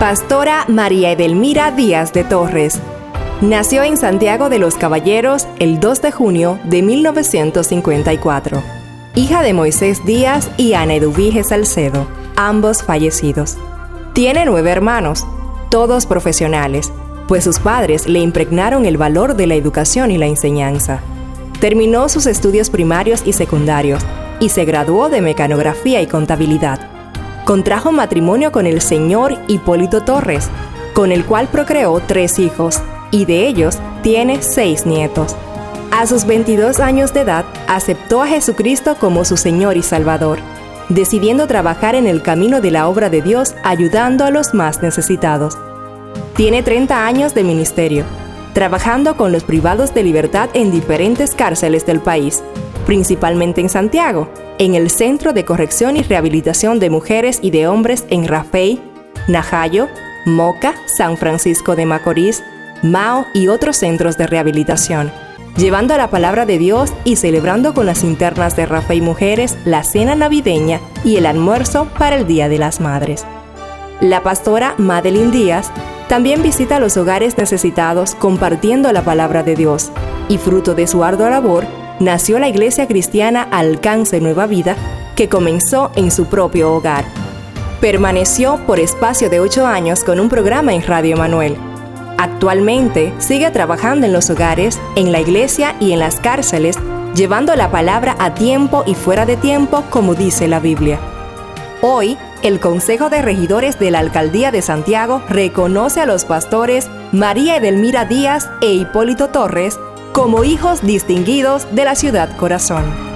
Pastora María Edelmira Díaz de Torres. Nació en Santiago de los Caballeros el 2 de junio de 1954. Hija de Moisés Díaz y Ana Eduvige Salcedo, ambos fallecidos. Tiene nueve hermanos, todos profesionales, pues sus padres le impregnaron el valor de la educación y la enseñanza. Terminó sus estudios primarios y secundarios y se graduó de mecanografía y contabilidad contrajo matrimonio con el señor Hipólito Torres, con el cual procreó tres hijos, y de ellos tiene seis nietos. A sus 22 años de edad, aceptó a Jesucristo como su Señor y Salvador, decidiendo trabajar en el camino de la obra de Dios ayudando a los más necesitados. Tiene 30 años de ministerio, trabajando con los privados de libertad en diferentes cárceles del país, principalmente en Santiago, en el Centro de Corrección y Rehabilitación de Mujeres y de Hombres en Rafey, Najayo, Moca, San Francisco de Macorís, Mao y otros centros de rehabilitación, llevando la palabra de Dios y celebrando con las internas de Rafey Mujeres la cena navideña y el almuerzo para el Día de las Madres. La pastora Madeline Díaz también visita los hogares necesitados compartiendo la palabra de Dios y fruto de su ardua labor, nació la Iglesia Cristiana Alcance Nueva Vida, que comenzó en su propio hogar. Permaneció por espacio de ocho años con un programa en Radio Manuel. Actualmente sigue trabajando en los hogares, en la iglesia y en las cárceles, llevando la palabra a tiempo y fuera de tiempo, como dice la Biblia. Hoy, el Consejo de Regidores de la Alcaldía de Santiago reconoce a los pastores María Edelmira Díaz e Hipólito Torres como hijos distinguidos de la ciudad corazón.